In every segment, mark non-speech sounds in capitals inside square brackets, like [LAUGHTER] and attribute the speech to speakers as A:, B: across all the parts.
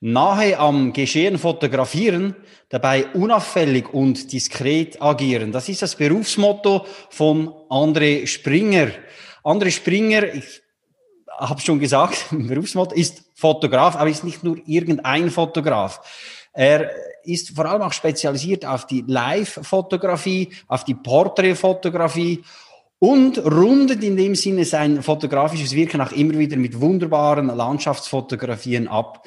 A: Nahe am Geschehen fotografieren, dabei unauffällig und diskret agieren. Das ist das Berufsmotto von André Springer. André Springer, ich habe schon gesagt, [LAUGHS] Berufsmotto ist Fotograf, aber ist nicht nur irgendein Fotograf. Er ist vor allem auch spezialisiert auf die Live-Fotografie, auf die Porträtfotografie und rundet in dem Sinne sein fotografisches Wirken auch immer wieder mit wunderbaren Landschaftsfotografien ab.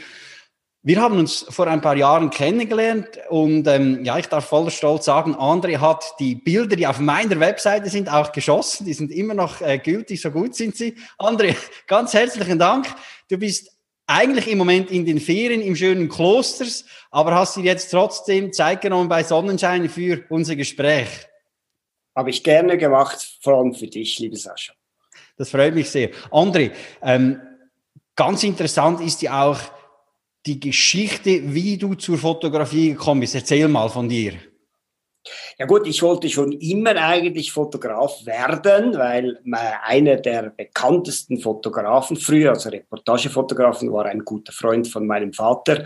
A: Wir haben uns vor ein paar Jahren kennengelernt und ähm, ja, ich darf voller Stolz sagen, André hat die Bilder, die auf meiner Webseite sind, auch geschossen. Die sind immer noch äh, gültig, so gut sind sie. André, [LAUGHS] ganz herzlichen Dank. Du bist eigentlich im Moment in den Ferien im schönen Klosters, aber hast dir jetzt trotzdem Zeit genommen bei Sonnenschein für unser Gespräch.
B: Habe ich gerne gemacht, vor allem für dich, liebe Sascha.
A: Das freut mich sehr. André, ähm, ganz interessant ist ja auch die Geschichte, wie du zur Fotografie gekommen bist. Erzähl mal von dir.
B: Ja gut, ich wollte schon immer eigentlich Fotograf werden, weil einer der bekanntesten Fotografen früher, also Reportagefotografen, war ein guter Freund von meinem Vater.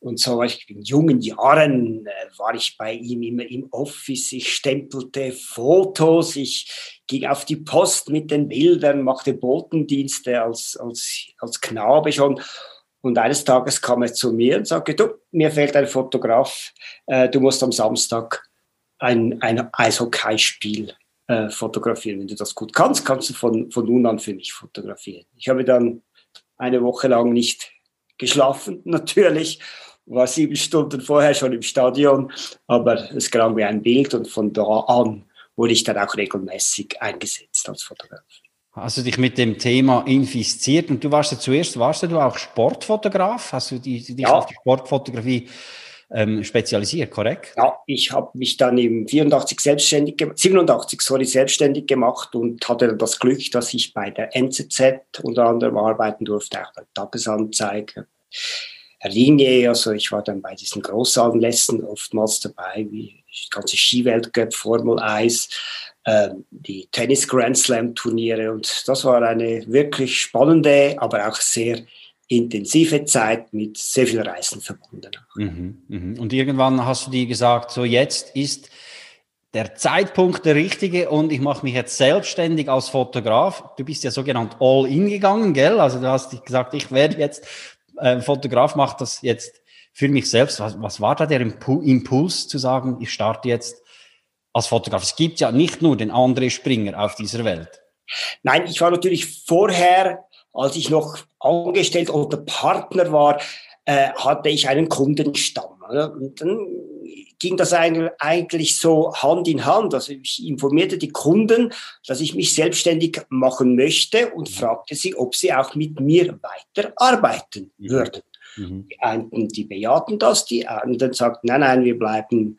B: Und so in jungen Jahren äh, war ich bei ihm immer im Office. Ich stempelte Fotos, ich ging auf die Post mit den Bildern, machte Botendienste als, als, als Knabe schon. Und eines Tages kam er zu mir und sagte, du, mir fehlt ein Fotograf, äh, du musst am Samstag ein, ein Eishockeyspiel äh, fotografieren. Wenn du das gut kannst, kannst du von, von nun an für mich fotografieren. Ich habe dann eine Woche lang nicht geschlafen, [LAUGHS] natürlich, war sieben Stunden vorher schon im Stadion, aber es gelang mir ein Bild und von da an wurde ich dann auch regelmäßig eingesetzt als Fotograf.
A: Hast du dich mit dem Thema infiziert und du warst ja zuerst, warst du auch Sportfotograf? Hast du dich ja. auf die Sportfotografie ähm, spezialisiert, korrekt?
B: Ja, ich habe mich dann im 84 selbstständig, 87 sorry, selbstständig gemacht und hatte das Glück, dass ich bei der NZZ unter anderem arbeiten durfte, auch bei Tagesanzeiger. Linie, also ich war dann bei diesen Großanlässen oftmals dabei, wie die ganze Skiweltcup, Formel 1, äh, die Tennis Grand Slam Turniere und das war eine wirklich spannende, aber auch sehr intensive Zeit mit sehr viel Reisen verbunden.
A: Mhm, mh. Und irgendwann hast du dir gesagt, so jetzt ist der Zeitpunkt der richtige und ich mache mich jetzt selbstständig als Fotograf. Du bist ja sogenannt all in gegangen, gell? Also du hast gesagt, ich werde jetzt äh, Fotograf, mache das jetzt für mich selbst. Was, was war da der Impuls zu sagen, ich starte jetzt als Fotograf? Es gibt ja nicht nur den André Springer auf dieser Welt.
B: Nein, ich war natürlich vorher als ich noch angestellt oder Partner war, äh, hatte ich einen Kundenstamm. Oder? Und dann ging das eigentlich so Hand in Hand. Also ich informierte die Kunden, dass ich mich selbstständig machen möchte und mhm. fragte sie, ob sie auch mit mir weiterarbeiten mhm. würden. Mhm. Die einen, die bejahten das, die anderen sagten, nein, nein, wir bleiben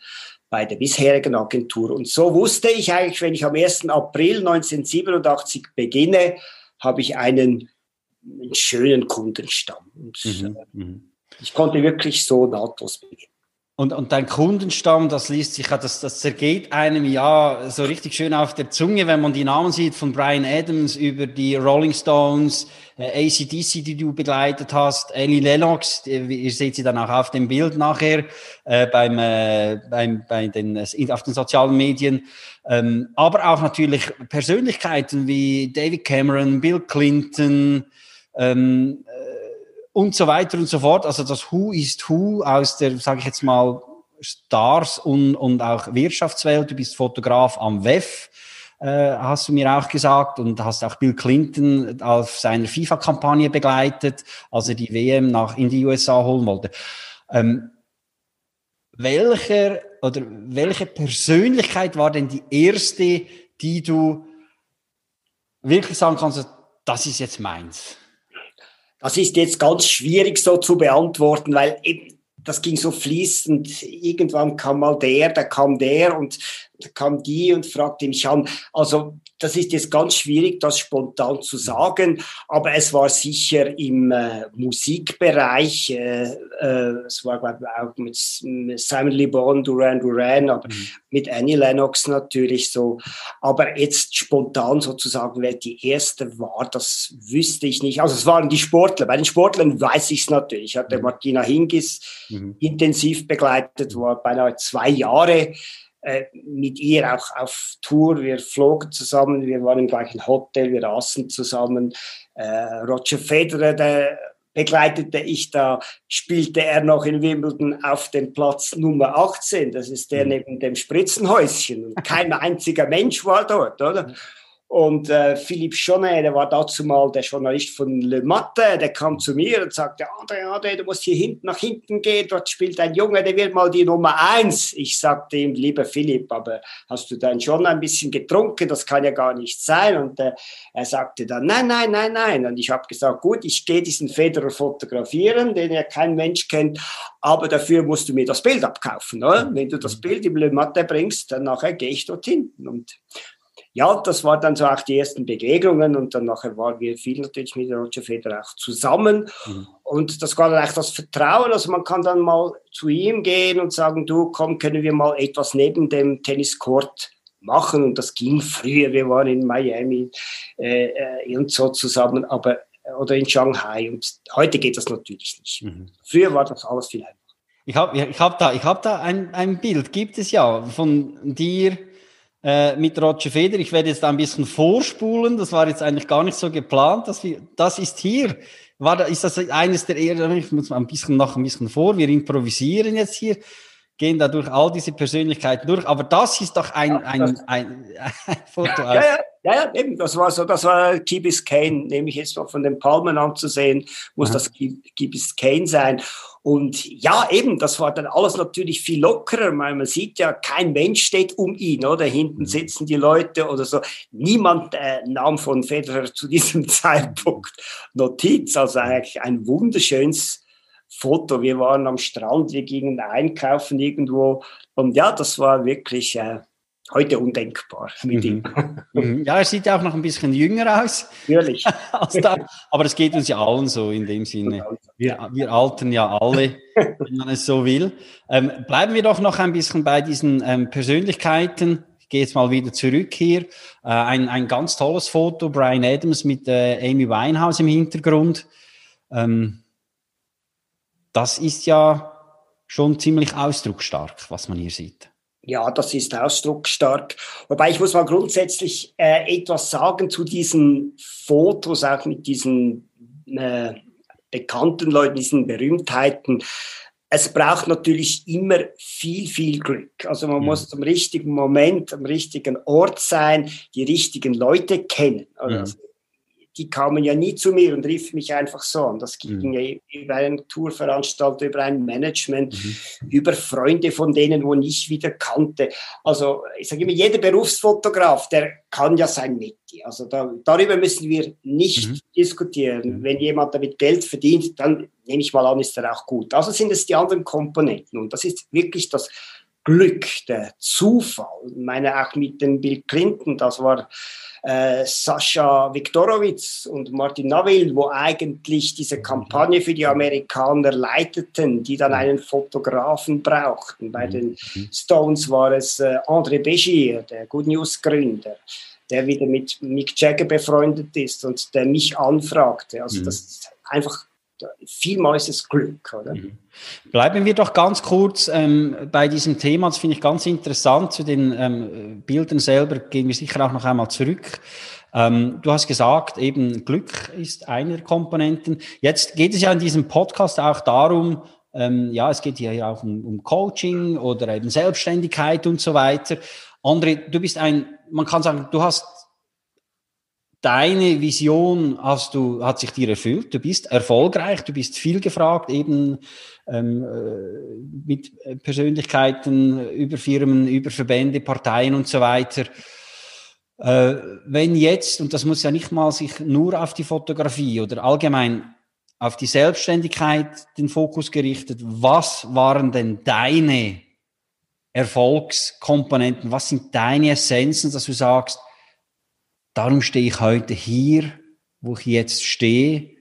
B: bei der bisherigen Agentur. Und so wusste ich eigentlich, wenn ich am 1. April 1987 beginne, habe ich einen einen schönen Kundenstamm. Und mhm, äh, mhm. ich konnte wirklich so nahtlos beginnen.
A: Und, und dein Kundenstamm, das liest sich, das, das zergeht einem ja so richtig schön auf der Zunge, wenn man die Namen sieht, von Brian Adams über die Rolling Stones, äh, ACDC, die du begleitet hast, Ellie Lennox, ihr seht sie dann auch auf dem Bild nachher äh, beim, äh, beim, bei den, äh, auf den sozialen Medien. Ähm, aber auch natürlich Persönlichkeiten wie David Cameron, Bill Clinton, ähm, äh, und so weiter und so fort. Also das Who ist Who aus der, sage ich jetzt mal, Stars und, und auch Wirtschaftswelt. Du bist Fotograf am WEF, äh, hast du mir auch gesagt, und hast auch Bill Clinton auf seiner FIFA-Kampagne begleitet, als er die WM nach in die USA holen wollte. Ähm, welcher oder welche Persönlichkeit war denn die erste, die du wirklich sagen kannst, das ist jetzt meins?
B: Das ist jetzt ganz schwierig so zu beantworten, weil das ging so fließend. Irgendwann kam mal der, da kam der und da kam die und fragte mich an. Also das ist jetzt ganz schwierig, das spontan zu sagen, aber es war sicher im äh, Musikbereich, äh, äh, es war glaube ich auch mit Simon Le Bon, Duran Duran, aber mhm. mit Annie Lennox natürlich so. Aber jetzt spontan sozusagen, wer die erste war, das wüsste ich nicht. Also es waren die Sportler. Bei den Sportlern weiß ich es natürlich. Ich hatte mhm. Martina Hingis mhm. intensiv begleitet, war beinahe zwei Jahre äh, mit ihr auch auf Tour. Wir flogen zusammen, wir waren im gleichen Hotel, wir aßen zusammen. Äh, Roger Federer, der begleitete ich da, spielte er noch in Wimbledon auf dem Platz Nummer 18. Das ist der mhm. neben dem Spritzenhäuschen. Und kein einziger Mensch war dort, oder? Und äh, Philipp Schonet, der war dazu mal der Journalist von Le Matte, der kam zu mir und sagte, André, André, du musst hier hinten nach hinten gehen, dort spielt ein Junge, der wird mal die Nummer eins. Ich sagte ihm, lieber Philipp, aber hast du dann schon ein bisschen getrunken? Das kann ja gar nicht sein. Und äh, er sagte dann, nein, nein, nein, nein. Und ich habe gesagt, gut, ich gehe diesen Federer fotografieren, den ja kein Mensch kennt, aber dafür musst du mir das Bild abkaufen. Oder? Wenn du das Bild im Le Matte bringst, dann nachher gehe ich dort hinten. Und ja, das war dann so auch die ersten Begegnungen und dann nachher waren wir viel natürlich mit Roger Federer auch zusammen mhm. und das war dann auch das Vertrauen, also man kann dann mal zu ihm gehen und sagen, du, komm, können wir mal etwas neben dem Tenniscourt machen und das ging früher, wir waren in Miami äh, äh und so zusammen, aber oder in Shanghai und heute geht das natürlich nicht. Mhm. Früher war das alles viel einfacher.
A: Ich habe ich hab da, ich hab da ein, ein Bild, gibt es ja, von dir äh, mit Roger Feder. Ich werde jetzt ein bisschen vorspulen. Das war jetzt eigentlich gar nicht so geplant. Dass wir, das ist hier. War da, ist das eines der eher, ich muss mal ein bisschen noch ein bisschen vor. Wir improvisieren jetzt hier, gehen da durch all diese Persönlichkeiten durch. Aber das ist doch ein, ein, ein, ein, [LAUGHS]
B: ein Foto. Ja, ja, ja, ja, eben. Das war so, das war Key Biscayne, nehme ich jetzt mal von den Palmen anzusehen, muss Aha. das Key Biscayne sein. Und ja, eben, das war dann alles natürlich viel lockerer, weil man sieht ja, kein Mensch steht um ihn, oder? Hinten mhm. sitzen die Leute oder so. Niemand äh, nahm von Federer zu diesem [LAUGHS] Zeitpunkt Notiz. Also eigentlich ein wunderschönes Foto. Wir waren am Strand, wir gingen einkaufen irgendwo. Und ja, das war wirklich äh, heute undenkbar mit ihm.
A: Mhm. [LAUGHS] mhm. Ja, er sieht ja auch noch ein bisschen jünger aus.
B: Natürlich. [LAUGHS]
A: aber es geht uns ja allen so in dem Sinne. Wir, wir altern ja alle, [LAUGHS] wenn man es so will. Ähm, bleiben wir doch noch ein bisschen bei diesen ähm, Persönlichkeiten. Ich gehe jetzt mal wieder zurück hier. Äh, ein, ein ganz tolles Foto, Brian Adams mit äh, Amy Winehouse im Hintergrund. Ähm, das ist ja schon ziemlich ausdrucksstark, was man hier sieht.
B: Ja, das ist ausdrucksstark. Wobei ich muss mal grundsätzlich äh, etwas sagen zu diesen Fotos, auch mit diesen äh, bekannten Leuten, diesen Berühmtheiten. Es braucht natürlich immer viel, viel Glück. Also man ja. muss zum richtigen Moment, am richtigen Ort sein, die richtigen Leute kennen. Also ja die kamen ja nie zu mir und riefen mich einfach so an. Das ging mhm. ja über einen Tourveranstalter, über ein Management, mhm. über Freunde von denen, wo ich wieder kannte. Also ich sage immer, jeder Berufsfotograf, der kann ja sein Metier. Also da, darüber müssen wir nicht mhm. diskutieren. Mhm. Wenn jemand damit Geld verdient, dann nehme ich mal an, ist er auch gut. Also sind es die anderen Komponenten. Und das ist wirklich das Glück, der Zufall. Ich meine, auch mit dem Bill Clinton, das war äh, Sascha Viktorowitz und Martin Navil, wo eigentlich diese Kampagne für die Amerikaner leiteten, die dann einen Fotografen brauchten. Bei den. Stones war es äh, André Begier, der Good News Gründer, der wieder mit Mick Jagger befreundet ist und der mich anfragte. Also mhm. das ist einfach vielmals Glück. Oder? Mhm.
A: Bleiben wir doch ganz kurz ähm, bei diesem Thema. Das finde ich ganz interessant. Zu den ähm, Bildern selber gehen wir sicher auch noch einmal zurück. Ähm, du hast gesagt, eben Glück ist eine der Komponenten. Jetzt geht es ja in diesem Podcast auch darum, ähm, ja, es geht hier auch um, um Coaching oder eben Selbstständigkeit und so weiter. André, du bist ein, man kann sagen, du hast deine Vision hast du, hat sich dir erfüllt. Du bist erfolgreich, du bist viel gefragt, eben ähm, äh, mit Persönlichkeiten über Firmen, über Verbände, Parteien und so weiter. Äh, wenn jetzt, und das muss ja nicht mal sich nur auf die Fotografie oder allgemein auf die Selbstständigkeit den Fokus gerichtet. Was waren denn deine Erfolgskomponenten? Was sind deine Essenzen, dass du sagst, darum stehe ich heute hier, wo ich jetzt stehe?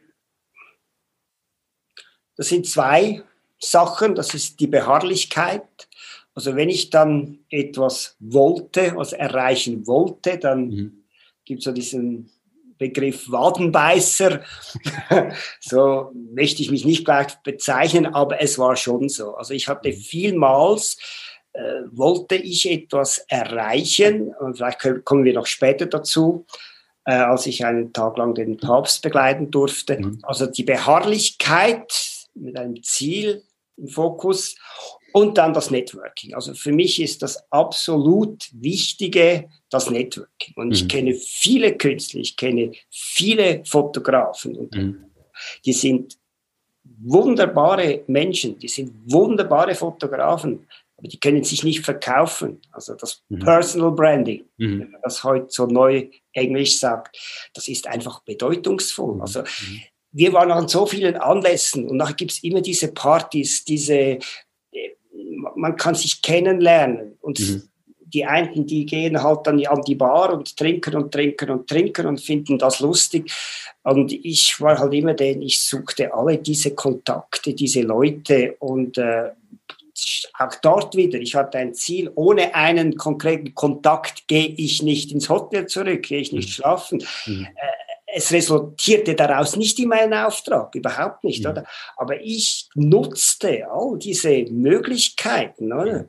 B: Das sind zwei Sachen. Das ist die Beharrlichkeit. Also wenn ich dann etwas wollte, was erreichen wollte, dann mhm. gibt es so diesen Begriff Wadenbeißer. [LAUGHS] so möchte ich mich nicht gleich bezeichnen, aber es war schon so. Also ich hatte mhm. vielmals, wollte ich etwas erreichen, und vielleicht kommen wir noch später dazu, äh, als ich einen Tag lang den Papst begleiten durfte. Mhm. Also die Beharrlichkeit mit einem Ziel im Fokus und dann das Networking. Also für mich ist das absolut Wichtige das Networking. Und ich mhm. kenne viele Künstler, ich kenne viele Fotografen und mhm. die sind wunderbare Menschen, die sind wunderbare Fotografen, aber die können sich nicht verkaufen. Also das mhm. Personal Branding, mhm. wenn man das heute so neu Englisch sagt, das ist einfach bedeutungsvoll. Mhm. Also mhm. wir waren an so vielen Anlässen und nachher gibt es immer diese Partys, diese man kann sich kennenlernen. Und mhm. die einen, die gehen halt dann an die Bar und trinken und trinken und trinken und finden das lustig. Und ich war halt immer den, ich suchte alle diese Kontakte, diese Leute und äh, auch dort wieder, ich hatte ein Ziel, ohne einen konkreten Kontakt gehe ich nicht ins Hotel zurück, gehe ich nicht mhm. schlafen. Mhm. Äh, es resultierte daraus nicht in meinen Auftrag, überhaupt nicht, mhm. oder? Aber ich nutzte all diese Möglichkeiten, oder?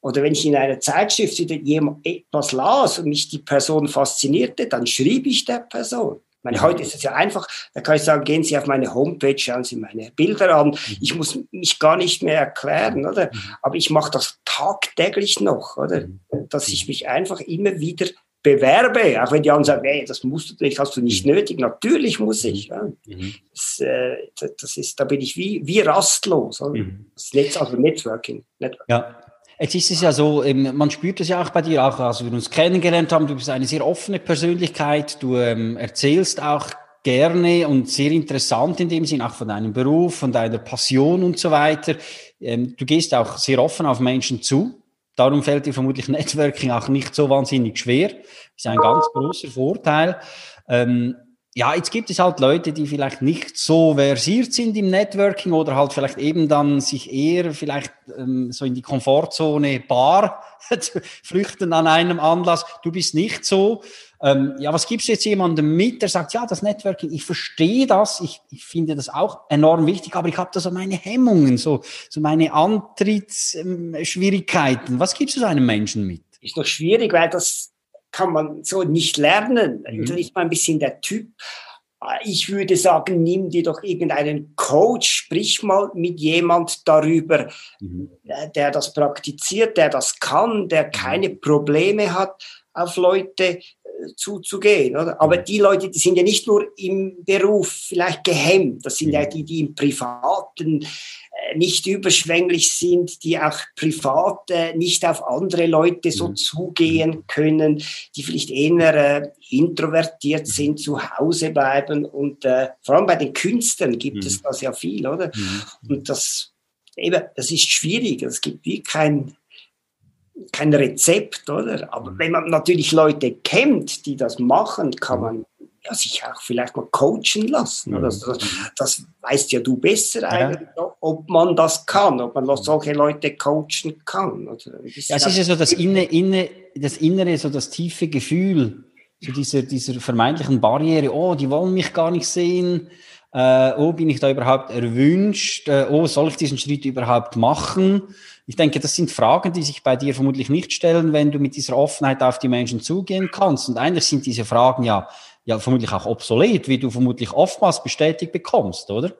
B: Oder wenn ich in einer Zeitschrift etwas las und mich die Person faszinierte, dann schrieb ich der Person. Ich meine, heute ist es ja einfach, da kann ich sagen, gehen Sie auf meine Homepage, schauen Sie meine Bilder an. Mhm. Ich muss mich gar nicht mehr erklären, oder? Mhm. Aber ich mache das tagtäglich noch, oder? Dass ich mich einfach immer wieder bewerbe, auch wenn die anderen sagen, hey, das musst du nicht, hast du nicht mhm. nötig. Natürlich muss ich. Ja. Mhm. Das, äh, das, ist, da bin ich wie, wie rastlos. Mhm. Das Netz, also Networking. Networking.
A: Ja. Jetzt ist es ja so, man spürt es ja auch bei dir, auch als wir uns kennengelernt haben, du bist eine sehr offene Persönlichkeit, du ähm, erzählst auch gerne und sehr interessant in dem Sinn, auch von deinem Beruf, von deiner Passion und so weiter. Ähm, du gehst auch sehr offen auf Menschen zu. Darum fällt dir vermutlich [LAUGHS] Networking auch nicht so wahnsinnig schwer. Ist ein ganz großer Vorteil. Ähm, ja, jetzt gibt es halt Leute, die vielleicht nicht so versiert sind im Networking oder halt vielleicht eben dann sich eher vielleicht ähm, so in die Komfortzone Bar [LAUGHS] flüchten an einem Anlass. Du bist nicht so. Ähm, ja, was gibst du jetzt jemandem mit, der sagt, ja, das Networking, ich verstehe das, ich, ich finde das auch enorm wichtig, aber ich habe da so meine Hemmungen, so, so meine Antrittsschwierigkeiten. Was gibst du so einem Menschen mit?
B: Ist noch schwierig, weil das kann man so nicht lernen. Mhm. Da ist man ein bisschen der Typ. Ich würde sagen, nimm dir doch irgendeinen Coach, sprich mal mit jemand darüber, mhm. Äh, der das praktiziert, der das kann, der mhm. keine Probleme hat, auf Leute zuzugehen. Oder? Aber die Leute, die sind ja nicht nur im Beruf vielleicht gehemmt, das sind ja mhm. die, die im Privaten äh, nicht überschwänglich sind, die auch privat äh, nicht auf andere Leute so mhm. zugehen können, die vielleicht eher äh, introvertiert mhm. sind, zu Hause bleiben. Und äh, vor allem bei den Künstlern gibt es das ja viel, oder? Und das, eben, das ist schwierig. Es gibt wie kein kein Rezept, oder? Aber mhm. wenn man natürlich Leute kennt, die das machen, kann man ja, sich auch vielleicht mal coachen lassen. Oder? Das, das weißt ja du besser eigentlich, ob man das kann, ob man solche Leute coachen kann. Oder?
A: Das, ja, es ist ja so das, Inne, Inne, das Innere, so das tiefe Gefühl, so dieser, dieser vermeintlichen Barriere, oh, die wollen mich gar nicht sehen, äh, oh, bin ich da überhaupt erwünscht, äh, oh, soll ich diesen Schritt überhaupt machen? Ich denke, das sind Fragen, die sich bei dir vermutlich nicht stellen, wenn du mit dieser Offenheit auf die Menschen zugehen kannst. Und eigentlich sind diese Fragen ja, ja vermutlich auch obsolet, wie du vermutlich oftmals bestätigt bekommst, oder?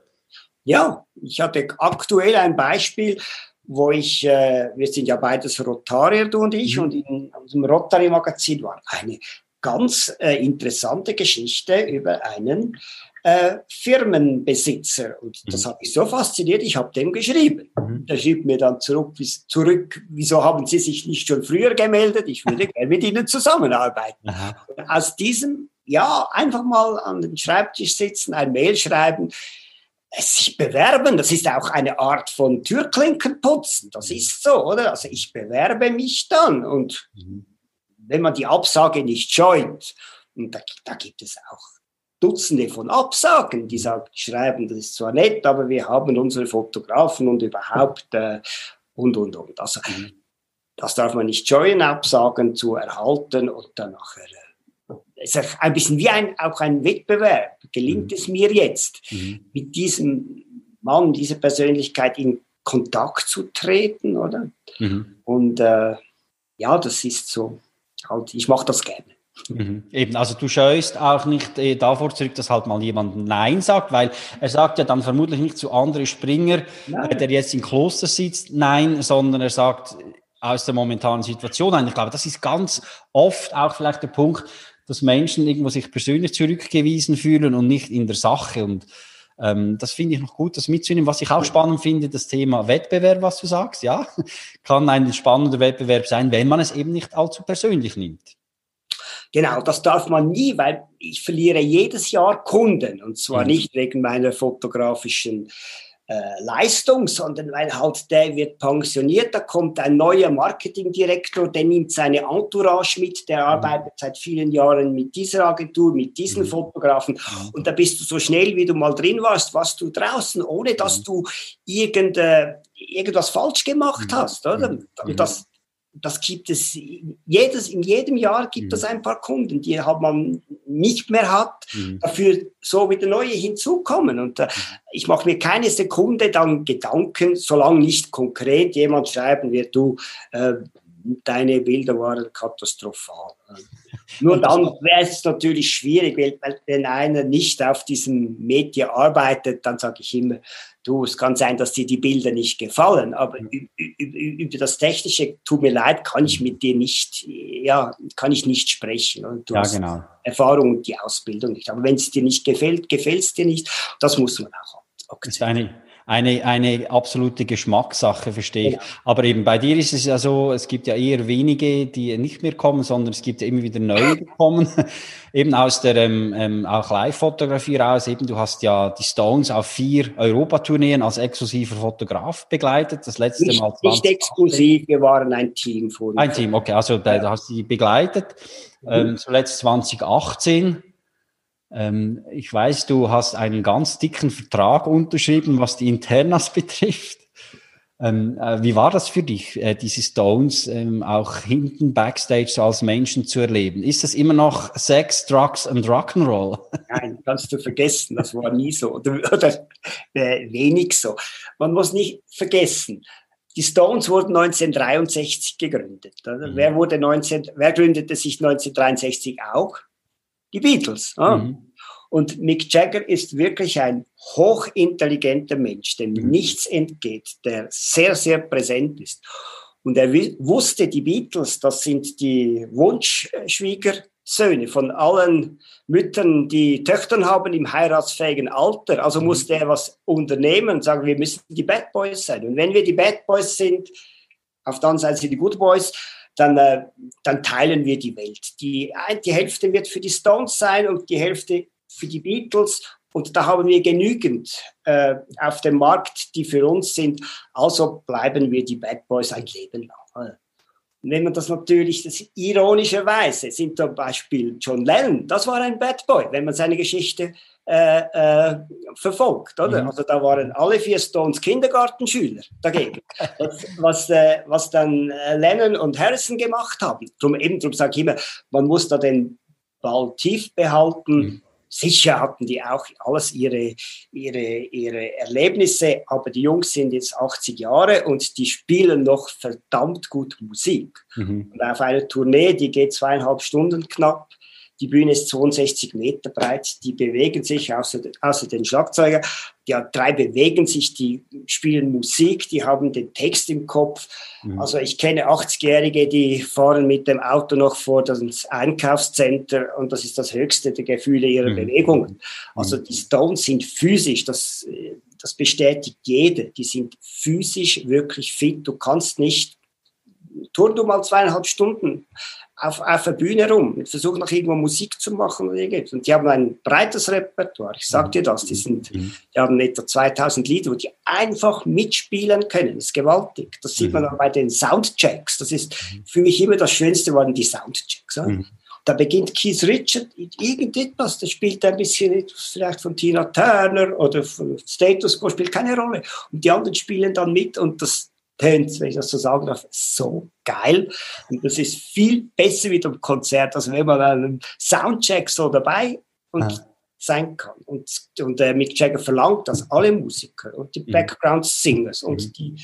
B: Ja, ich hatte aktuell ein Beispiel, wo ich, äh, wir sind ja beides Rotarier, du und ich, mhm. und in unserem Rotary-Magazin war eine ganz äh, interessante Geschichte über einen äh, Firmenbesitzer. Und mhm. das hat mich so fasziniert, ich habe dem geschrieben. Mhm. Der schrieb mir dann zurück, zurück, wieso haben Sie sich nicht schon früher gemeldet? Ich würde [LAUGHS] gerne mit Ihnen zusammenarbeiten. Aus diesem, ja, einfach mal an den Schreibtisch sitzen, ein Mail schreiben, sich bewerben, das ist auch eine Art von Türklinkenputzen. Das mhm. ist so, oder? Also ich bewerbe mich dann und mhm. wenn man die Absage nicht scheut, und da, da gibt es auch Dutzende von Absagen, die sagen, schreiben, das ist zwar nett, aber wir haben unsere Fotografen und überhaupt äh, und und und. Also mhm. das darf man nicht scheuen, Absagen zu erhalten und dann nachher es ist ein bisschen wie ein, auch ein Wettbewerb. Gelingt mhm. es mir jetzt, mhm. mit diesem Mann, dieser Persönlichkeit in Kontakt zu treten, oder? Mhm. Und äh, ja, das ist so, halt, ich mache das gerne.
A: Mhm. Eben, also du scheust auch nicht äh, davor zurück, dass halt mal jemand Nein sagt, weil er sagt ja dann vermutlich nicht zu André Springer, äh, der jetzt im Kloster sitzt, Nein, sondern er sagt aus der momentanen Situation ein. Ich glaube, das ist ganz oft auch vielleicht der Punkt, dass Menschen irgendwo sich persönlich zurückgewiesen fühlen und nicht in der Sache. Und ähm, das finde ich noch gut, das mitzunehmen. Was ich auch spannend finde, das Thema Wettbewerb, was du sagst, ja, [LAUGHS] kann ein spannender Wettbewerb sein, wenn man es eben nicht allzu persönlich nimmt.
B: Genau, das darf man nie, weil ich verliere jedes Jahr Kunden und zwar mhm. nicht wegen meiner fotografischen äh, Leistung, sondern weil halt der wird pensioniert, da kommt ein neuer Marketingdirektor, der nimmt seine Entourage mit, der mhm. arbeitet seit vielen Jahren mit dieser Agentur, mit diesen mhm. Fotografen mhm. und da bist du so schnell, wie du mal drin warst, warst du draußen, ohne dass du irgend, äh, irgendwas falsch gemacht hast, oder? Und das, das gibt es jedes, in jedem Jahr gibt es ein paar Kunden, die halt man nicht mehr hat, mhm. dafür so wieder neue hinzukommen. Und äh, ich mache mir keine Sekunde dann Gedanken, solange nicht konkret jemand schreiben wird, du, äh, deine Bilder waren katastrophal. Nur dann wäre es natürlich schwierig, weil, wenn einer nicht auf diesem Media arbeitet, dann sage ich immer, du, es kann sein, dass dir die Bilder nicht gefallen, aber über das Technische, tut mir leid, kann ich mit dir nicht, ja, kann ich nicht sprechen. Und du
A: ja, genau.
B: Erfahrung und die Ausbildung nicht. Aber wenn es dir nicht gefällt, gefällt es dir nicht, das muss man auch
A: akzeptieren eine, eine absolute Geschmackssache, verstehe ich. Ja. Aber eben bei dir ist es ja so, es gibt ja eher wenige, die nicht mehr kommen, sondern es gibt ja immer wieder neue, die kommen. [LAUGHS] eben aus der ähm, ähm, auch Live-Fotografie raus. Eben, du hast ja die Stones auf vier Europatourneen als exklusiver Fotograf begleitet. Das letzte
B: nicht,
A: Mal.
B: 2018. Nicht exklusiv, wir waren ein Team
A: von. Ein Team, okay. Also da, da hast du die begleitet. Mhm. Ähm, zuletzt 2018. Ähm, ich weiß, du hast einen ganz dicken Vertrag unterschrieben, was die Internas [LAUGHS] betrifft. Ähm, äh, wie war das für dich, äh, diese Stones ähm, auch hinten backstage als Menschen zu erleben? Ist das immer noch Sex, Drugs und Rock'n'Roll? [LAUGHS]
B: Nein, kannst du vergessen. Das war nie so oder, oder äh, wenig so. Man muss nicht vergessen. Die Stones wurden 1963 gegründet. Mhm. Wer wurde 19, wer gründete sich 1963 auch? Die Beatles. Ja. Mhm. Und Mick Jagger ist wirklich ein hochintelligenter Mensch, dem mhm. nichts entgeht, der sehr, sehr präsent ist. Und er wusste, die Beatles, das sind die Wunschschwiegersöhne von allen Müttern, die Töchtern haben im heiratsfähigen Alter. Also mhm. musste er was unternehmen und sagen, wir müssen die Bad Boys sein. Und wenn wir die Bad Boys sind, auf der anderen Seite sind die Good Boys, dann, äh, dann teilen wir die Welt. Die, die Hälfte wird für die Stones sein und die Hälfte für die Beatles. Und da haben wir genügend äh, auf dem Markt, die für uns sind. Also bleiben wir die Bad Boys ein Leben lang. Und wenn man das natürlich, das ironischerweise sind zum Beispiel John Lennon, das war ein Bad Boy, wenn man seine Geschichte äh, äh, verfolgt, oder? Mhm. Also da waren alle vier Stones Kindergartenschüler dagegen. [LAUGHS] was, was, äh, was dann äh, Lennon und Harrison gemacht haben. Drum, eben darum sage ich immer, man muss da den Ball tief behalten. Mhm. Sicher hatten die auch alles ihre, ihre, ihre Erlebnisse, aber die Jungs sind jetzt 80 Jahre und die spielen noch verdammt gut Musik. Mhm. Und auf einer Tournee, die geht zweieinhalb Stunden knapp, die Bühne ist 62 Meter breit, die bewegen sich, außer, außer den Schlagzeuger. Die drei bewegen sich, die spielen Musik, die haben den Text im Kopf. Mhm. Also ich kenne 80-Jährige, die fahren mit dem Auto noch vor das Einkaufscenter und das ist das höchste der Gefühle ihrer mhm. Bewegungen. Also mhm. die Stones sind physisch, das, das bestätigt jeder. Die sind physisch wirklich fit. Du kannst nicht turn du mal zweieinhalb Stunden auf, auf der Bühne rum und versuchen noch irgendwo Musik zu machen. Und die haben ein breites Repertoire. Ich sag dir das. Die, sind, mhm. die haben etwa 2000 Lieder, wo die einfach mitspielen können. Das ist gewaltig. Das sieht man mhm. dann bei den Soundchecks. Das ist mhm. für mich immer das Schönste, waren die Soundchecks. Ja? Da beginnt Keith Richard irgendetwas, der spielt ein bisschen vielleicht von Tina Turner oder von Status Quo, spielt keine Rolle. Und die anderen spielen dann mit und das tönt, wenn ich das so sagen darf, so geil. Und das ist viel besser wie beim Konzert, als wenn man einen Soundcheck so dabei und ah. sein kann. Und, und äh, Mick Jagger verlangt, dass alle Musiker und die mhm. Background Singers und mhm. die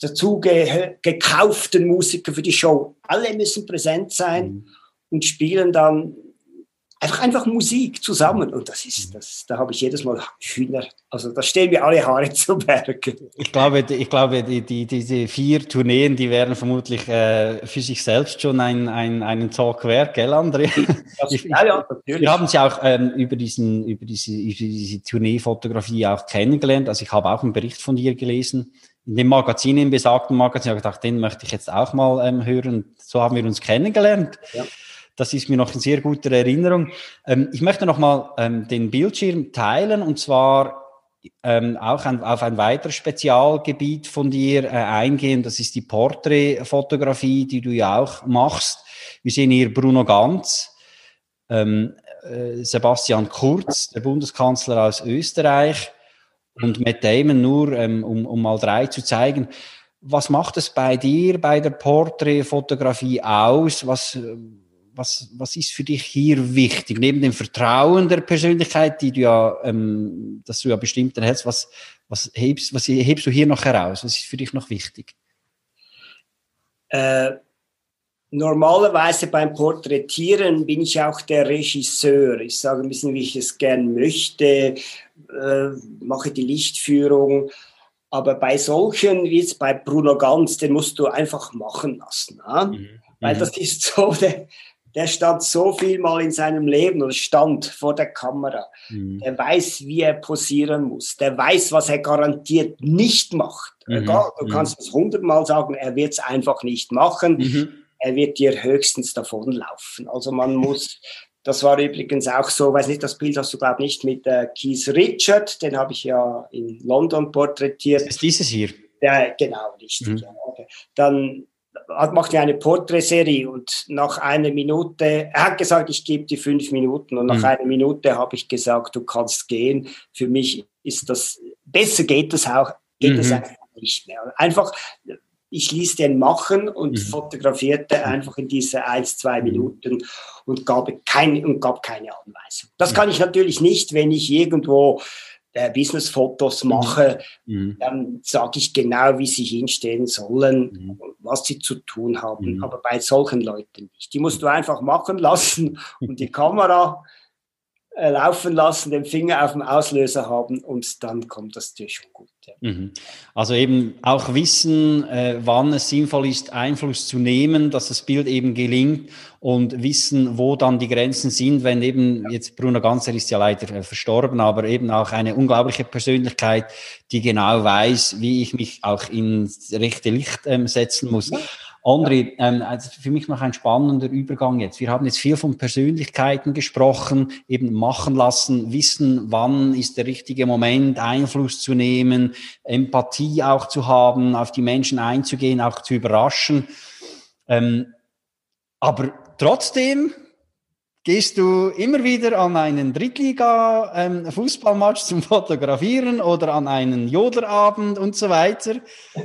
B: dazu ge gekauften Musiker für die Show, alle müssen präsent sein. Mhm und spielen dann einfach, einfach Musik zusammen. Und das ist, das, da habe ich jedes Mal Hühner. Also da stehen mir alle Haare [LAUGHS] zu Bergen.
A: Ich glaube, ich glaube die, die, diese vier Tourneen, die wären vermutlich äh, für sich selbst schon ein, ein, einen Talk wert, gell, André? [LAUGHS] Ich, ja, ja, natürlich. Wir haben sie auch ähm, über, diesen, über diese, über diese Tourneefotografie auch kennengelernt. Also ich habe auch einen Bericht von dir gelesen in dem Magazin, im besagten Magazin, habe ich gedacht, den möchte ich jetzt auch mal ähm, hören. So haben wir uns kennengelernt. Ja. Das ist mir noch in sehr guter Erinnerung. Ähm, ich möchte noch mal ähm, den Bildschirm teilen und zwar ähm, auch ein, auf ein weiteres Spezialgebiet von dir äh, eingehen. Das ist die Porträtfotografie, die du ja auch machst. Wir sehen hier Bruno Ganz, ähm, äh, Sebastian Kurz, der Bundeskanzler aus Österreich und Matt Damon nur, ähm, um, um mal drei zu zeigen. Was macht es bei dir bei der Porträtfotografie aus? Was, was, was ist für dich hier wichtig? Neben dem Vertrauen der Persönlichkeit, die du ja, ähm, das du ja bestimmt hältst, was, was, hebst, was hebst du hier noch heraus? Was ist für dich noch wichtig?
B: Äh, normalerweise beim Porträtieren bin ich auch der Regisseur. Ich sage ein bisschen, wie ich es gern möchte, äh, mache die Lichtführung. Aber bei solchen, wie jetzt bei Bruno Ganz, den musst du einfach machen lassen. Ne? Mhm. Weil mhm. das ist so der, der stand so viel mal in seinem Leben oder stand vor der Kamera. Mhm. Der weiß, wie er posieren muss. Der weiß, was er garantiert nicht macht. Mhm. Egal, du mhm. kannst es hundertmal sagen, er wird es einfach nicht machen. Mhm. Er wird dir höchstens davonlaufen. Also man muss, das war übrigens auch so, weiß nicht, das Bild hast du glaube nicht mit äh, Keith Richard, den habe ich ja in London porträtiert. Das
A: ist dieses hier.
B: Ja, genau, richtig. Mhm. Ja, okay. Dann macht ja eine Porträtserie und nach einer Minute, er hat gesagt, ich gebe dir fünf Minuten und nach mhm. einer Minute habe ich gesagt, du kannst gehen. Für mich ist das, besser geht das auch, geht es mhm. einfach nicht mehr. Einfach, ich ließ den machen und mhm. fotografierte mhm. einfach in diese ein, zwei mhm. Minuten und gab keine, und gab keine Anweisung. Das mhm. kann ich natürlich nicht, wenn ich irgendwo äh, Business-Fotos mache, mhm. dann sage ich genau, wie sie hinstehen sollen, mhm. was sie zu tun haben. Mhm. Aber bei solchen Leuten nicht. Die musst du einfach machen lassen [LAUGHS] und die Kamera laufen lassen, den Finger auf dem Auslöser haben und dann kommt das dir schon gut. Ja.
A: Mhm. Also eben auch wissen, äh, wann es sinnvoll ist, Einfluss zu nehmen, dass das Bild eben gelingt und wissen, wo dann die Grenzen sind, wenn eben jetzt Bruno Ganzer ist ja leider äh, verstorben, aber eben auch eine unglaubliche Persönlichkeit, die genau weiß, wie ich mich auch ins rechte Licht ähm, setzen muss. Ja. André, ähm, also für mich noch ein spannender Übergang jetzt. Wir haben jetzt viel von Persönlichkeiten gesprochen, eben machen lassen, wissen, wann ist der richtige Moment, Einfluss zu nehmen, Empathie auch zu haben, auf die Menschen einzugehen, auch zu überraschen. Ähm, aber trotzdem Gehst du immer wieder an einen Drittliga-Fußballmatch ähm, zum Fotografieren oder an einen Jodlerabend und so weiter? [LAUGHS]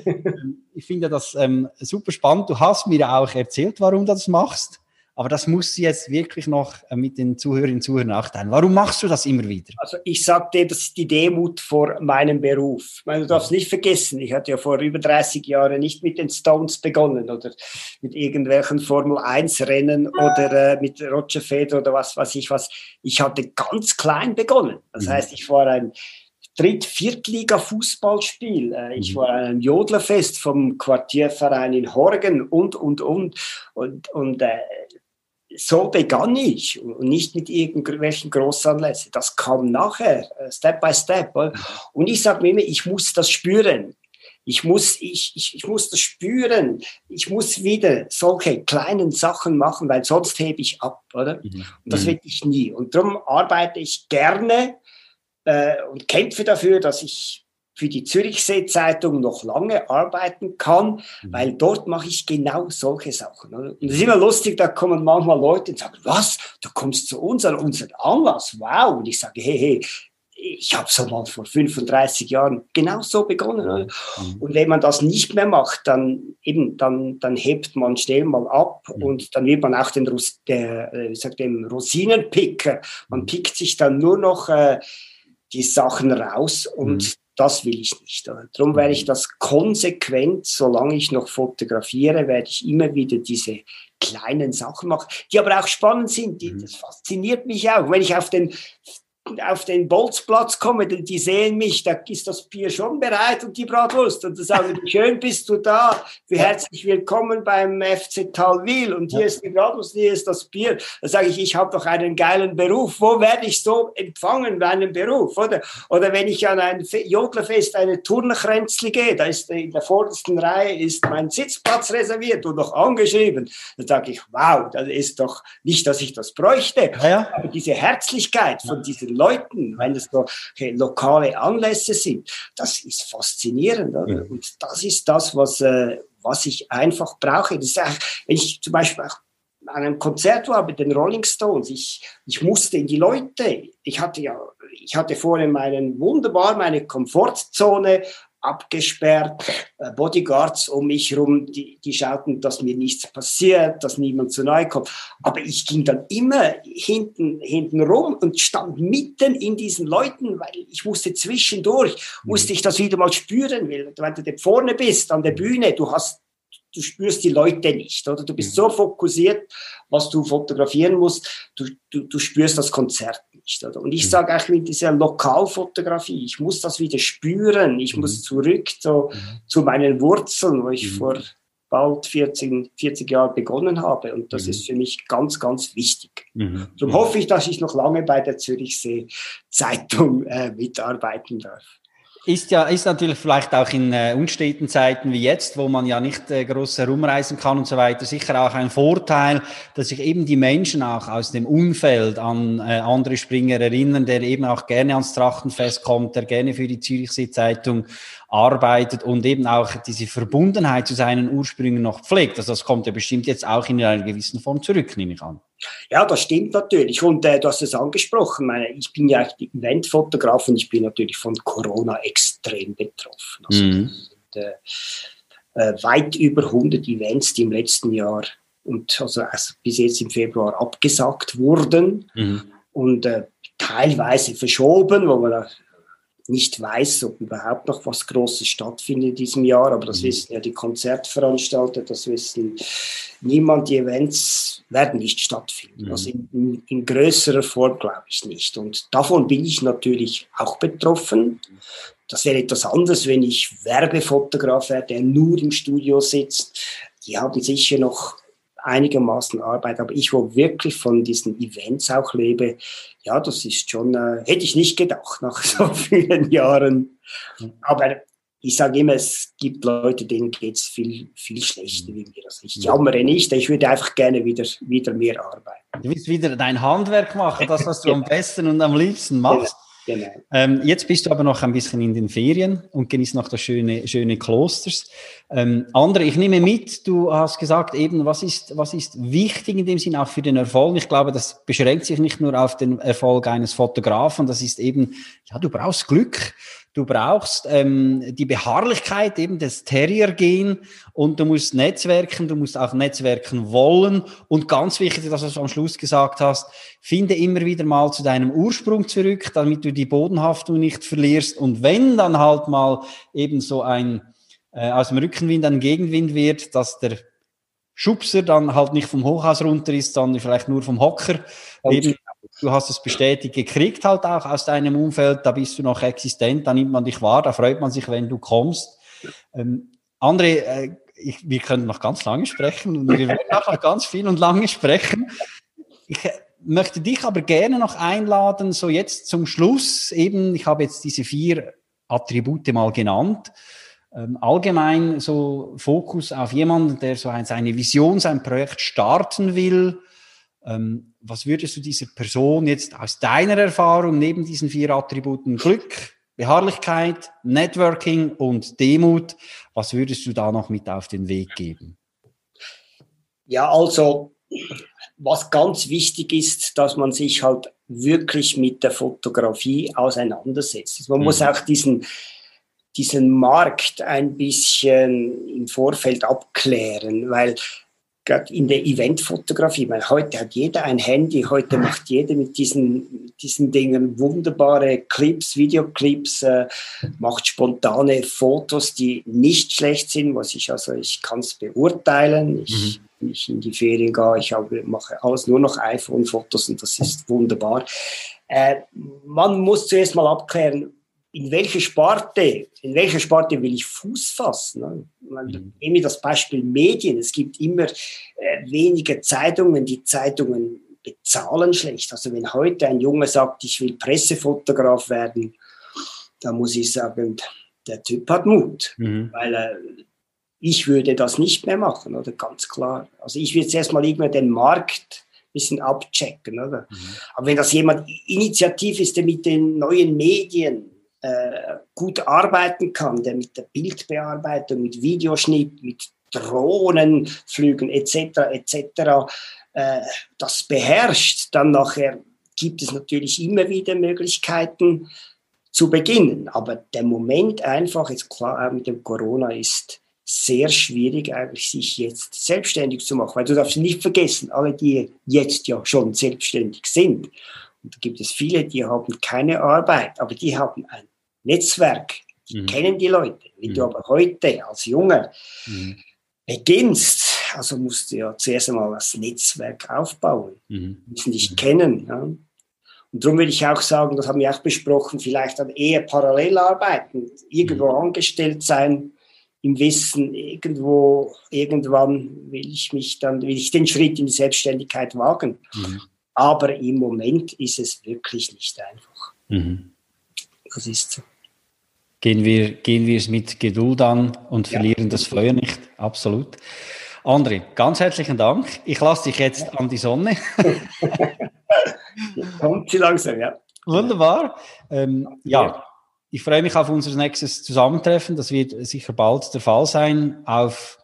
A: ich finde das ähm, super spannend. Du hast mir auch erzählt, warum du das machst. Aber das muss jetzt wirklich noch äh, mit den Zuhörerinnen und Zuhörern nachteilen. Warum machst du das immer wieder?
B: Also ich sagte, das ist die Demut vor meinem Beruf. Meine, du darfst nicht vergessen, ich hatte ja vor über 30 Jahren nicht mit den Stones begonnen oder mit irgendwelchen Formel-1-Rennen oder äh, mit Roger Federer oder was weiß ich was. Ich hatte ganz klein begonnen. Das mhm. heißt, ich war ein Dritt-, Viertliga-Fußballspiel. Äh, ich mhm. war an einem Jodlerfest vom Quartierverein in Horgen und, und, und. Und, und äh, so begann ich und nicht mit irgendwelchen Großanlässen. Das kam nachher, äh, Step by Step. Und ich sage mir immer, ich muss das spüren. Ich muss, ich, ich, ich muss das spüren. Ich muss wieder solche kleinen Sachen machen, weil sonst hebe ich ab, oder? Mhm. Und das mhm. will ich nie. Und darum arbeite ich gerne äh, und kämpfe dafür, dass ich für die Zürichsee-Zeitung noch lange arbeiten kann, mhm. weil dort mache ich genau solche Sachen. Und es ist immer lustig, da kommen manchmal Leute und sagen, was, du kommst zu uns an unseren Anlass, wow. Und ich sage, hey, hey, ich habe so mal vor 35 Jahren genau so begonnen. Mhm. Und wenn man das nicht mehr macht, dann eben, dann, dann hebt man schnell mal ab mhm. und dann wird man auch den, der, äh, wie sagt, dem Rosinenpicker. Man pickt sich dann nur noch äh, die Sachen raus und. Das will ich nicht. Darum werde ich das konsequent, solange ich noch fotografiere, werde ich immer wieder diese kleinen Sachen machen, die aber auch spannend sind. Die, mhm. das fasziniert mich auch. Wenn ich auf den auf den Bolzplatz komme, die sehen mich, da ist das Bier schon bereit und die Bratwurst. Und da sagen die, schön bist du da, wie herzlich willkommen beim FC Talwil. Und hier ist die Bratwurst, hier ist das Bier. Da sage ich, ich habe doch einen geilen Beruf. Wo werde ich so empfangen bei einem Beruf? Oder, oder wenn ich an ein Jodlerfest, eine Turnerkränzli gehe, da ist in der vordersten Reihe ist mein Sitzplatz reserviert und noch angeschrieben. Da sage ich, wow, das ist doch nicht, dass ich das bräuchte, ja. aber diese Herzlichkeit von diesen Leuten, wenn es so okay, lokale Anlässe sind. Das ist faszinierend. Oder? Und das ist das, was, äh, was ich einfach brauche. Das ist auch, wenn ich zum Beispiel auch an einem Konzert war mit den Rolling Stones, ich, ich musste in die Leute, ich hatte ja, ich hatte vorher meinen wunderbar, meine Komfortzone, abgesperrt, äh, Bodyguards um mich herum, die, die schauten, dass mir nichts passiert, dass niemand zu nahe kommt. Aber ich ging dann immer hinten, hinten rum und stand mitten in diesen Leuten, weil ich musste zwischendurch, mhm. musste ich das wieder mal spüren, weil wenn du da vorne bist an der Bühne, du hast du spürst die Leute nicht, oder? Du bist mhm. so fokussiert, was du fotografieren musst, du, du, du spürst das Konzert nicht, oder? Und ich mhm. sage eigentlich mit dieser Lokalfotografie, ich muss das wieder spüren, ich mhm. muss zurück so, mhm. zu meinen Wurzeln, wo ich mhm. vor bald 14, 40 Jahren begonnen habe. Und das mhm. ist für mich ganz, ganz wichtig. Mhm. Darum hoffe ich, dass ich noch lange bei der Zürichsee Zeitung äh, mitarbeiten darf.
A: Ist ja, ist natürlich vielleicht auch in äh, unsteten Zeiten wie jetzt, wo man ja nicht äh, groß herumreisen kann und so weiter, sicher auch ein Vorteil, dass sich eben die Menschen auch aus dem Umfeld an äh, andere Springer erinnern, der eben auch gerne ans Trachtenfest kommt, der gerne für die Zürichsee Zeitung arbeitet und eben auch diese Verbundenheit zu seinen Ursprüngen noch pflegt. Also das kommt ja bestimmt jetzt auch in einer gewissen Form zurück, nehme ich an.
B: Ja, das stimmt natürlich. Und äh, du hast es angesprochen. Meine, ich bin ja Eventfotograf und ich bin natürlich von Corona extrem betroffen. Also mhm. sind, äh, äh, weit über 100 Events, die im letzten Jahr und also, also bis jetzt im Februar abgesagt wurden mhm. und äh, teilweise verschoben, wo man nicht weiß, ob überhaupt noch was Großes stattfindet in diesem Jahr, aber das mhm. wissen ja die Konzertveranstalter, das wissen niemand, die Events werden nicht stattfinden. Mhm. Also in, in, in, größerer Form glaube ich nicht. Und davon bin ich natürlich auch betroffen. Das wäre etwas anderes, wenn ich Werbefotograf wäre, der nur im Studio sitzt. Die haben sicher noch einigermaßen Arbeit, aber ich, wo wirklich von diesen Events auch lebe, ja, das ist schon, äh, hätte ich nicht gedacht nach so vielen Jahren. Aber ich sage immer, es gibt Leute, denen geht es viel, viel schlechter wie mir. Also ich jammere nicht, ich würde einfach gerne wieder, wieder mehr arbeiten.
A: Du willst wieder dein Handwerk machen, das, was du am [LAUGHS] besten und am liebsten machst. Genau. Ähm, jetzt bist du aber noch ein bisschen in den Ferien und genießt noch das schöne, schöne Klosters. Ähm, andere, ich nehme mit, du hast gesagt eben, was ist, was ist wichtig in dem Sinn auch für den Erfolg? Ich glaube, das beschränkt sich nicht nur auf den Erfolg eines Fotografen, das ist eben, ja, du brauchst Glück. Du brauchst ähm, die Beharrlichkeit eben des Terrier-Gen und du musst netzwerken, du musst auch netzwerken wollen. Und ganz wichtig, dass du am Schluss gesagt hast, finde immer wieder mal zu deinem Ursprung zurück, damit du die Bodenhaftung nicht verlierst. Und wenn dann halt mal eben so ein äh, aus dem Rückenwind ein Gegenwind wird, dass der Schubser dann halt nicht vom Hochhaus runter ist, sondern vielleicht nur vom Hocker. Eben, du hast es bestätigt gekriegt halt auch aus deinem Umfeld, da bist du noch existent, da nimmt man dich wahr, da freut man sich, wenn du kommst. Ähm, André, äh, ich, wir können noch ganz lange sprechen und wir werden auch noch ganz viel und lange sprechen. Ich äh, möchte dich aber gerne noch einladen, so jetzt zum Schluss eben, ich habe jetzt diese vier Attribute mal genannt. ähm, allgemein so Fokus auf jemanden, der so seine Vision, sein Projekt starten will. Ähm, was würdest du dieser Person jetzt aus deiner Erfahrung neben diesen vier Attributen Glück, Beharrlichkeit, Networking und Demut, was würdest du da noch mit auf den Weg geben?
B: Ja, also was ganz wichtig ist, dass man sich halt wirklich mit der Fotografie auseinandersetzt. Also man mhm. muss auch diesen, diesen Markt ein bisschen im Vorfeld abklären, weil gerade in der Eventfotografie, weil heute hat jeder ein Handy, heute macht jeder mit diesen, diesen Dingen wunderbare Clips, Videoclips, äh, macht spontane Fotos, die nicht schlecht sind, was ich also, ich kann es beurteilen. Ich, mhm. wenn ich in die Ferien gehe, ich habe, mache alles nur noch iPhone-Fotos und das ist wunderbar. Äh, man muss zuerst mal abklären, in welche Sparte, in welche Sparte will ich Fuß fassen? Ne? Mhm. Nehmen wir das Beispiel Medien. Es gibt immer äh, weniger Zeitungen. Die Zeitungen bezahlen schlecht. Also wenn heute ein Junge sagt, ich will Pressefotograf werden, dann muss ich sagen, der Typ hat Mut, mhm. weil äh, ich würde das nicht mehr machen, oder ganz klar. Also ich will jetzt erstmal irgendwie den Markt ein bisschen abchecken, oder? Mhm. Aber wenn das jemand initiativ ist, der mit den neuen Medien äh, gut arbeiten kann, der mit der Bildbearbeitung, mit Videoschnitt, mit Drohnenflügen etc. etc. Äh, das beherrscht, dann nachher gibt es natürlich immer wieder Möglichkeiten zu beginnen. Aber der Moment einfach, jetzt klar, auch mit dem Corona ist sehr schwierig eigentlich, sich jetzt selbstständig zu machen, weil du darfst nicht vergessen, alle, die jetzt ja schon selbstständig sind, und da gibt es viele, die haben keine Arbeit, aber die haben ein Netzwerk, die mhm. kennen die Leute. Wenn mhm. du aber heute als Junger mhm. beginnst, also musst du ja zuerst einmal das Netzwerk aufbauen, mhm. müssen dich mhm. kennen. Ja. Und darum würde ich auch sagen, das haben wir auch besprochen, vielleicht dann eher parallel arbeiten, irgendwo mhm. angestellt sein, im Wissen, irgendwo, irgendwann will ich mich dann, will ich den Schritt in die Selbstständigkeit wagen. Mhm. Aber im Moment ist es wirklich nicht einfach. Mhm.
A: Das ist so. Gehen wir, gehen wir es mit Geduld an und verlieren ja. das Feuer nicht. Absolut. André, ganz herzlichen Dank. Ich lasse dich jetzt an die Sonne. [LAUGHS]
B: Kommt sie langsam, ja.
A: Wunderbar. Ähm, ja, ich freue mich auf unser nächstes Zusammentreffen. Das wird sicher bald der Fall sein auf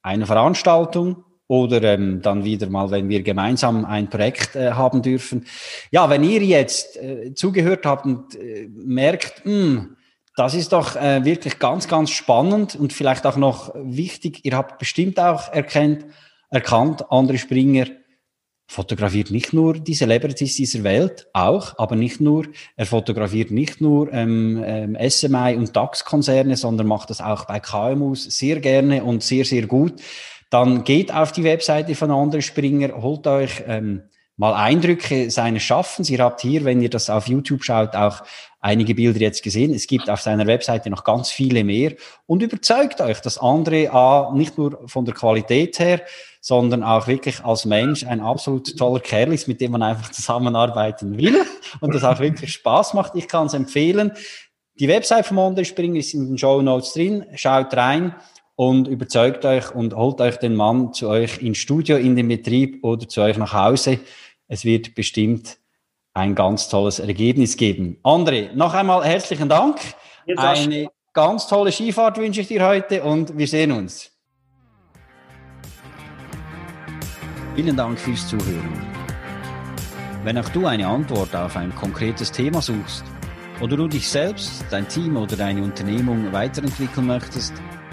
A: einer Veranstaltung oder ähm, dann wieder mal, wenn wir gemeinsam ein Projekt äh, haben dürfen. Ja, wenn ihr jetzt äh, zugehört habt und äh, merkt, mh, hm, das ist doch äh, wirklich ganz, ganz spannend und vielleicht auch noch wichtig. Ihr habt bestimmt auch erkennt, erkannt, André Springer fotografiert nicht nur die Celebrities dieser Welt, auch, aber nicht nur. Er fotografiert nicht nur ähm, ähm, SMI und DAX-Konzerne, sondern macht das auch bei KMUs sehr gerne und sehr, sehr gut dann geht auf die Webseite von André Springer, holt euch ähm, mal Eindrücke seines Schaffens. Ihr habt hier, wenn ihr das auf YouTube schaut, auch einige Bilder jetzt gesehen. Es gibt auf seiner Webseite noch ganz viele mehr und überzeugt euch, dass André A, nicht nur von der Qualität her, sondern auch wirklich als Mensch ein absolut toller Kerl ist, mit dem man einfach zusammenarbeiten will [LAUGHS] und das auch wirklich Spaß macht. Ich kann es empfehlen. Die Website von André Springer ist in den Show Notes drin. Schaut rein und überzeugt euch und holt euch den Mann zu euch ins Studio, in den Betrieb oder zu euch nach Hause. Es wird bestimmt ein ganz tolles Ergebnis geben. André, noch einmal herzlichen Dank. Eine ganz tolle Skifahrt wünsche ich dir heute und wir sehen uns. Vielen Dank fürs Zuhören. Wenn auch du eine Antwort auf ein konkretes Thema suchst oder du dich selbst, dein Team oder deine Unternehmung weiterentwickeln möchtest,